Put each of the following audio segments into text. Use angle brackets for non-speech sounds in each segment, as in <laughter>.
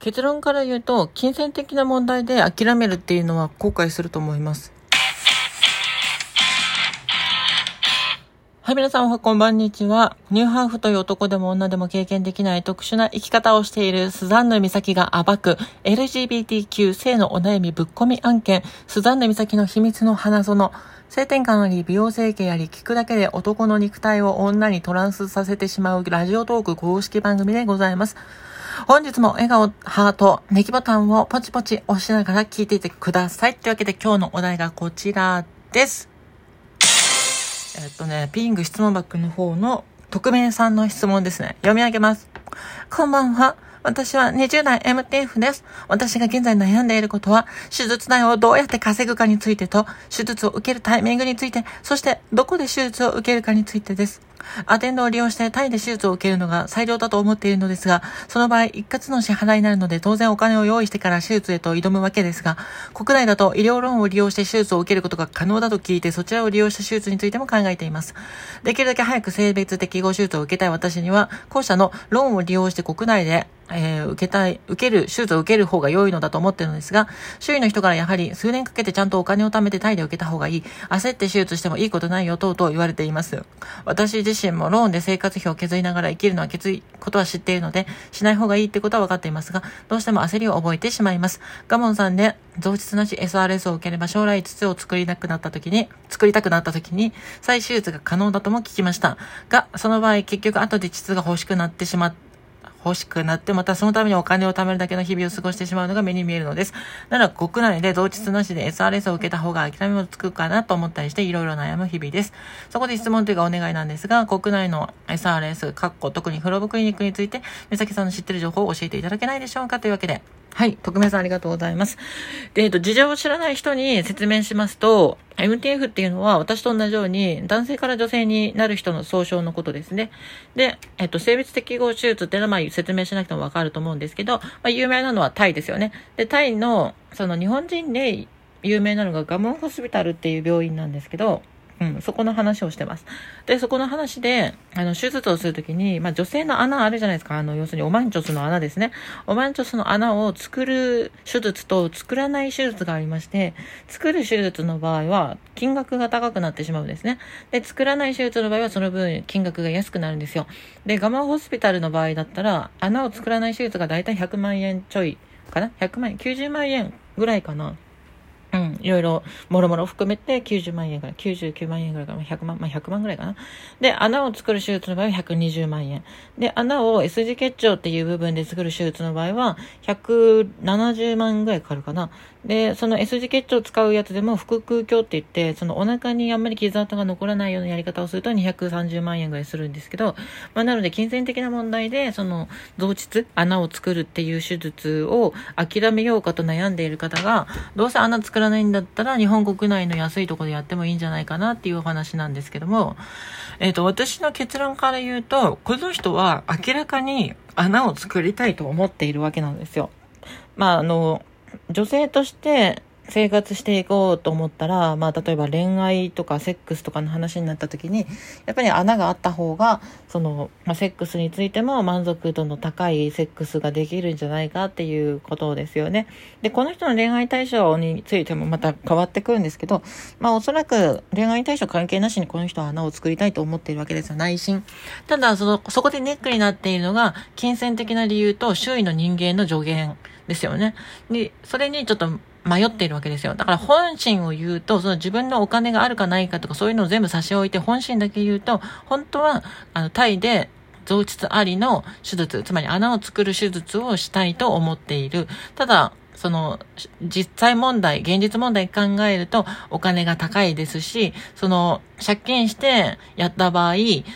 結論から言うと、金銭的な問題で諦めるっていうのは後悔すると思います。はい、皆さんおはこんばんにちは。ニューハーフという男でも女でも経験できない特殊な生き方をしているスザンヌ美咲が暴く LGBTQ 性のお悩みぶっ込み案件、スザンヌ美咲の秘密の花園、性転換あり、美容整形あり、聞くだけで男の肉体を女にトランスさせてしまうラジオトーク公式番組でございます。本日も笑顔、ハート、ネギボタンをポチポチ押しながら聞いていてください。というわけで今日のお題がこちらです。えっとね、ピング質問バッグの方の匿名さんの質問ですね。読み上げます。こんばんは。私は20代 MTF です。私が現在悩んでいることは、手術代をどうやって稼ぐかについてと、手術を受けるタイミングについて、そしてどこで手術を受けるかについてです。アテンドを利用してタイで手術を受けるのが最良だと思っているのですが、その場合一括の支払いになるので当然お金を用意してから手術へと挑むわけですが、国内だと医療ローンを利用して手術を受けることが可能だと聞いてそちらを利用した手術についても考えています。できるだけ早く性別適合手術を受けたい私には、後者のローンを利用して国内でえー、受けたい、受ける、手術を受ける方が良いのだと思ってるのですが、周囲の人からやはり数年かけてちゃんとお金を貯めてタイで受けた方がいい、焦って手術してもいいことないよ、とうとう言われています。私自身もローンで生活費を削りながら生きるのはきついことは知っているので、しない方がいいってことは分かっていますが、どうしても焦りを覚えてしまいます。ガモンさんで、増膣なし SRS を受ければ将来膣を作りなくなった時に、作りたくなった時に、再手術が可能だとも聞きました。が、その場合結局後で膣が欲しくなってしまって、欲しくなって、またそのためにお金を貯めるだけの日々を過ごしてしまうのが目に見えるのです。なら国内で同日なしで SRS を受けた方が諦めもつくかなと思ったりしていろいろ悩む日々です。そこで質問というかお願いなんですが、国内の SRS、かっこ特にフロブクリニックについて、目崎さんの知ってる情報を教えていただけないでしょうかというわけで、はい。匿名さんありがとうございます。で、えっと、事情を知らない人に説明しますと、MTF っていうのは私と同じように男性から女性になる人の総称のことですね。で、えっと、性別適合手術っていうのはまあ説明しなくてもわかると思うんですけど、まあ有名なのはタイですよね。で、タイの、その日本人で有名なのがガモンホスピタルっていう病院なんですけど、うん、そこの話をしてます。で、そこの話で、あの、手術をするときに、まあ、女性の穴あるじゃないですか。あの、要するに、オマンチョスの穴ですね。オマンチョスの穴を作る手術と作らない手術がありまして、作る手術の場合は、金額が高くなってしまうんですね。で、作らない手術の場合は、その分、金額が安くなるんですよ。で、ガマホスピタルの場合だったら、穴を作らない手術がだいたい100万円ちょいかな ?100 万円、90万円ぐらいかな。うん、いろいろ、もろもろ含めて90万円から、99万円ぐらいかな、100万、まあ、100万ぐらいかな。で、穴を作る手術の場合は120万円。で、穴を S 字結腸っていう部分で作る手術の場合は、170万ぐらいかかるかな。で、その S 字結腸を使うやつでも、腹腔鏡って言って、そのお腹にあんまり傷跡が残らないようなやり方をすると230万円ぐらいするんですけど、まあ、なので、金銭的な問題で、その、増膣、穴を作るっていう手術を諦めようかと悩んでいる方が、どうせ穴作らないんだったら、日本国内の安いところでやってもいいんじゃないかなっていうお話なんですけども、えっ、ー、と、私の結論から言うと、この人は明らかに穴を作りたいと思っているわけなんですよ。まあ、あの、女性として生活していこうと思ったら、まあ、例えば恋愛とかセックスとかの話になった時に、やっぱり穴があった方が、その、まあ、セックスについても満足度の高いセックスができるんじゃないかっていうことですよね。で、この人の恋愛対象についてもまた変わってくるんですけど、まあ、おそらく恋愛対象関係なしにこの人は穴を作りたいと思っているわけですよ、内心。ただ、その、そこでネックになっているのが、金銭的な理由と周囲の人間の助言。ですよね。で、それにちょっと迷っているわけですよ。だから本心を言うと、その自分のお金があるかないかとかそういうのを全部差し置いて本心だけ言うと、本当は、あの、タイで増膣ありの手術、つまり穴を作る手術をしたいと思っている。ただ、その、実際問題、現実問題考えるとお金が高いですし、その、借金してやった場合、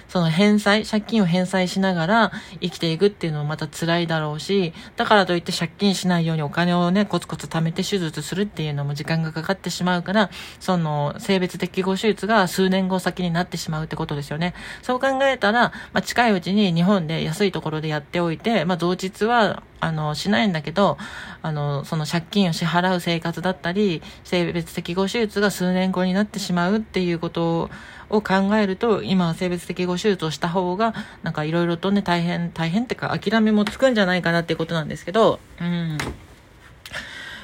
その返済、借金を返済しながら生きていくっていうのもまた辛いだろうし、だからといって借金しないようにお金をね、コツコツ貯めて手術するっていうのも時間がかかってしまうから、その、性別適合手術が数年後先になってしまうってことですよね。そう考えたら、まあ、近いうちに日本で安いところでやっておいて、まあ、増実は、あの、しないんだけど、あの、その借金を支払う生活だったり、性別適合手術が数年後になってしまうっていうことを考えると、今性別適合手術をした方が、なんかいろいろとね、大変、大変ってか諦めもつくんじゃないかなっていうことなんですけど、うん。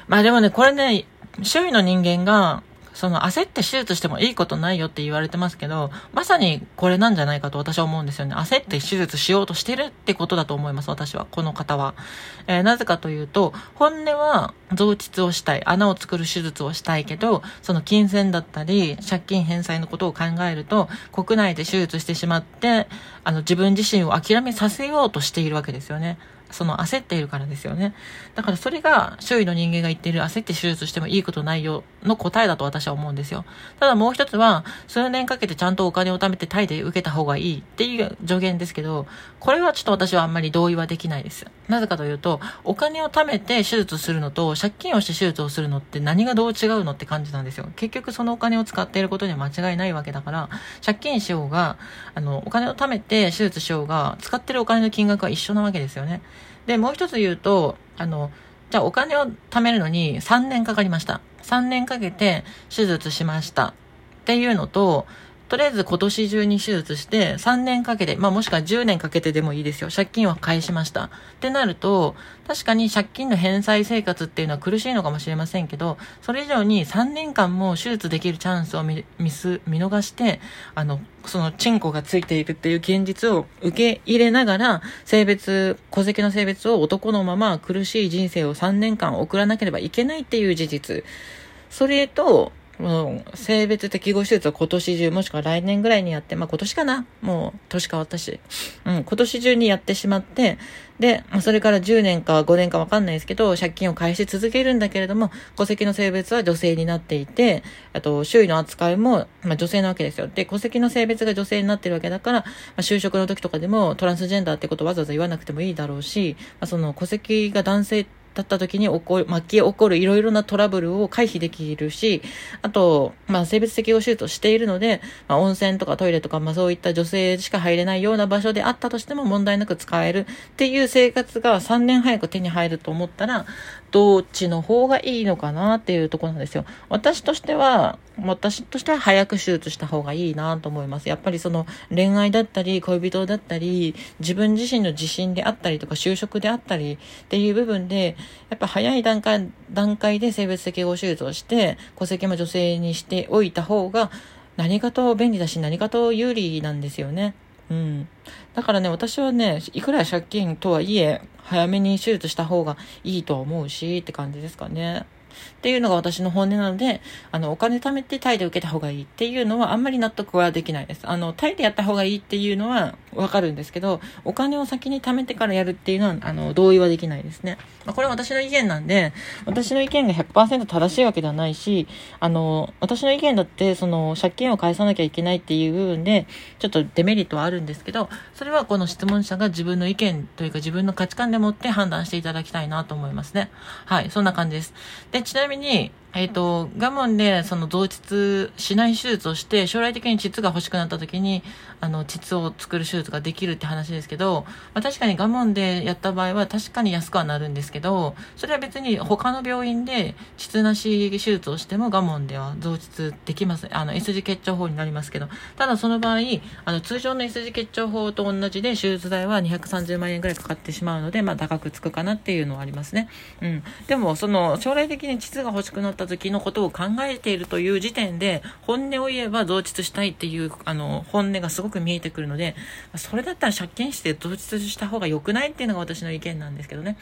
まあでもね、これね、周囲の人間が、その焦って手術してもいいことないよって言われてますけど、まさにこれなんじゃないかと私は思うんですよね。焦って手術しようとしてるってことだと思います、私は。この方は。えー、なぜかというと、本音は増膣をしたい、穴を作る手術をしたいけど、その金銭だったり、借金返済のことを考えると、国内で手術してしまって、あの、自分自身を諦めさせようとしているわけですよね。その焦っているからですよね。だからそれが周囲の人間が言っている焦って手術してもいいことないよの答えだと私は思うんですよ。ただもう一つは、数年かけてちゃんとお金を貯めてタイで受けた方がいいっていう助言ですけど、これはちょっと私はあんまり同意はできないです。なぜかというと、お金を貯めて手術するのと借金をして手術をするのって何がどう違うのって感じなんですよ。結局そのお金を使っていることには間違いないわけだから、借金しようが、あの、お金を貯めて手術しようが、使ってるお金の金額は一緒なわけですよね。で、もう一つ言うと、あの、じゃあお金を貯めるのに3年かかりました。3年かけて手術しました。っていうのと、とりあえず今年中に手術して3年かけて、まあもしくは10年かけてでもいいですよ。借金は返しました。ってなると、確かに借金の返済生活っていうのは苦しいのかもしれませんけど、それ以上に3年間も手術できるチャンスを見見す見逃して、あの、そのチンコがついているっていう現実を受け入れながら、性別、戸籍の性別を男のまま苦しい人生を3年間送らなければいけないっていう事実。それと、もう、性別適合手術を今年中、もしくは来年ぐらいにやって、まあ今年かなもう、年変わったし。うん、今年中にやってしまって、で、まあそれから10年か5年かわかんないですけど、借金を返し続けるんだけれども、戸籍の性別は女性になっていて、あと、周囲の扱いも、まあ女性なわけですよ。で、戸籍の性別が女性になってるわけだから、まあ、就職の時とかでもトランスジェンダーってことわざわざ言わなくてもいいだろうし、まあ、その戸籍が男性ってだった時に起こる、巻き起こるいろいろなトラブルを回避できるし、あと、まあ、性別適合手術をしているので、まあ、温泉とかトイレとか、まあ、そういった女性しか入れないような場所であったとしても問題なく使えるっていう生活が3年早く手に入ると思ったら、どっちの方がいいのかなっていうとこなんですよ。私としては、私としては早く手術した方がいいなと思います。やっぱりその恋愛だったり、恋人だったり、自分自身の自信であったりとか、就職であったりっていう部分で、やっぱ早い段階、段階で性別適合手術をして、戸籍も女性にしておいた方が、何かと便利だし、何かと有利なんですよね。うん。だからね、私はね、いくら借金とはいえ、早めに手術した方がいいと思うし、って感じですかね。っていうのが私の本音なので、あの、お金貯めてタイで受けた方がいいっていうのはあんまり納得はできないです。あの、タイでやった方がいいっていうのはわかるんですけど、お金を先に貯めてからやるっていうのは、あの、同意はできないですね。まあ、これ私の意見なんで、私の意見が100%正しいわけではないし、あの、私の意見だって、その、借金を返さなきゃいけないっていう部分で、ちょっとデメリットはあるんですけど、それはこの質問者が自分の意見というか自分の価値観でもって判断していただきたいなと思いますね。はい、そんな感じです。で、ちなみに、えっ、ー、と、我慢でその増膣しない手術をして、将来的に膣が欲しくなった時に、あの、膣を作る手術ができるって話ですけど、まあ、確かに我慢でやった場合は確かに安くはなるんですけど、それは別に他の病院で膣なし手術をしても我慢では増膣できます。あの、S 字結腸法になりますけど、ただその場合、あの、通常の S 字結腸法と同じで手術代は230万円ぐらいかかってしまうので、まあ高くつくかなっていうのはありますね。うん。でも、その、将来的に膣が欲しくなったった時のことを考えているという時点で、本音を言えば増膣したいっていう、あの、本音がすごくく見えてくるので、それだったら借金して増膣した方が良くないっていうのが私の意見なんですけどね。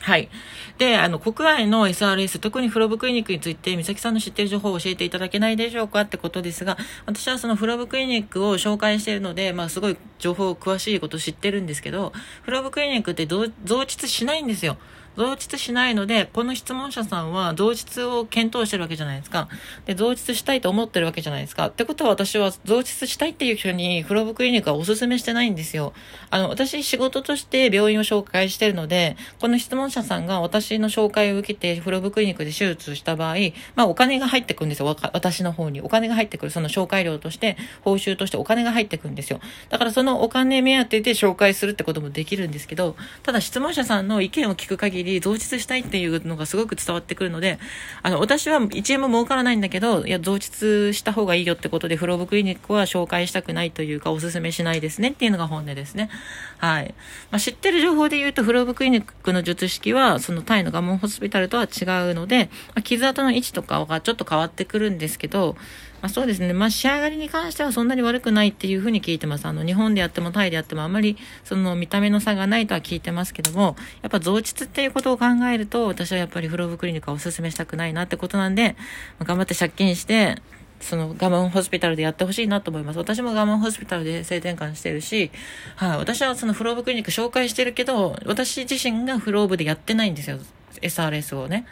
はい。で、あの、国内の SRS、特にフロブクリニックについて、美咲さんの知っている情報を教えていただけないでしょうか？ってことですが、私はそのフロブクリニックを紹介しているので、まあ、すごい情報詳しいこと知ってるんですけど、フロブクリニックって増膣しないんですよ。増膣しないので、この質問者さんは増膣を検討してるわけじゃないですか。で、増膣したいと思ってるわけじゃないですか。ってことは私は増膣したいっていう人にフロブクリニックはお勧めしてないんですよ。あの、私仕事として病院を紹介してるので、この質問者さんが私の紹介を受けてフロブクリニックで手術した場合、まあお金が入ってくるんですよ。私の方に。お金が入ってくる。その紹介料として、報酬としてお金が入ってくるんですよ。だからそのお金目当てで紹介するってこともできるんですけど、ただ質問者さんの意見を聞く限り増実したいっていうのがすごく伝わってくるので、あの、私は1円も儲からないんだけど、いや、増実した方がいいよってことで、フローブクリニックは紹介したくないというか、おすすめしないですねっていうのが本音ですね。はい。まあ、知ってる情報で言うと、フローブクリニックの術式は、そのタイのガモンホスピタルとは違うので、まあ、傷跡の位置とかがちょっと変わってくるんですけど、まあ、そうですね。まあ、仕上がりに関してはそんなに悪くないっていうふうに聞いてます。あの、日本でやってもタイでやってもあまり、その見た目の差がないとは聞いてますけども、やっぱ増膣っていうことを考えると、私はやっぱりフローブクリニックはお勧めしたくないなってことなんでま、頑張って借金して、そのガモンホスピタルでやってほしいなと思います。私もガモンホスピタルで性転換してるし、はい、私はそのフローブクリニック紹介してるけど、私自身がフローブでやってないんですよ。SRS をね。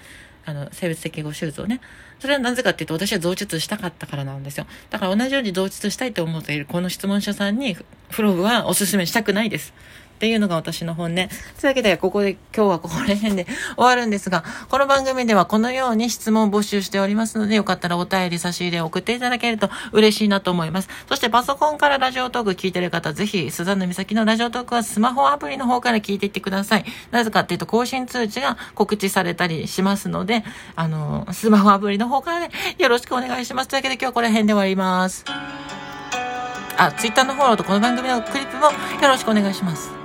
あの、生物的護手術をね。それはなぜかっていうと、私は増術したかったからなんですよ。だから同じように増術したいと思っているこの質問者さんに、フローブはおすすめしたくないです。っていうのが私の本音。というわけで、ここで今日はここら辺で <laughs> 終わるんですが、この番組ではこのように質問を募集しておりますので、よかったらお便り差し入れを送っていただけると嬉しいなと思います。そしてパソコンからラジオトーク聞いてる方、ぜひ、スザンヌ美咲のラジオトークはスマホアプリの方から聞いていってください。なぜかっていうと、更新通知が告知されたりしますので、あの、スマホアプリの方からね、よろしくお願いします。というわけで今日はこの辺で終わります。あ、ツイッターのフォローとこの番組のクリップもよろしくお願いします。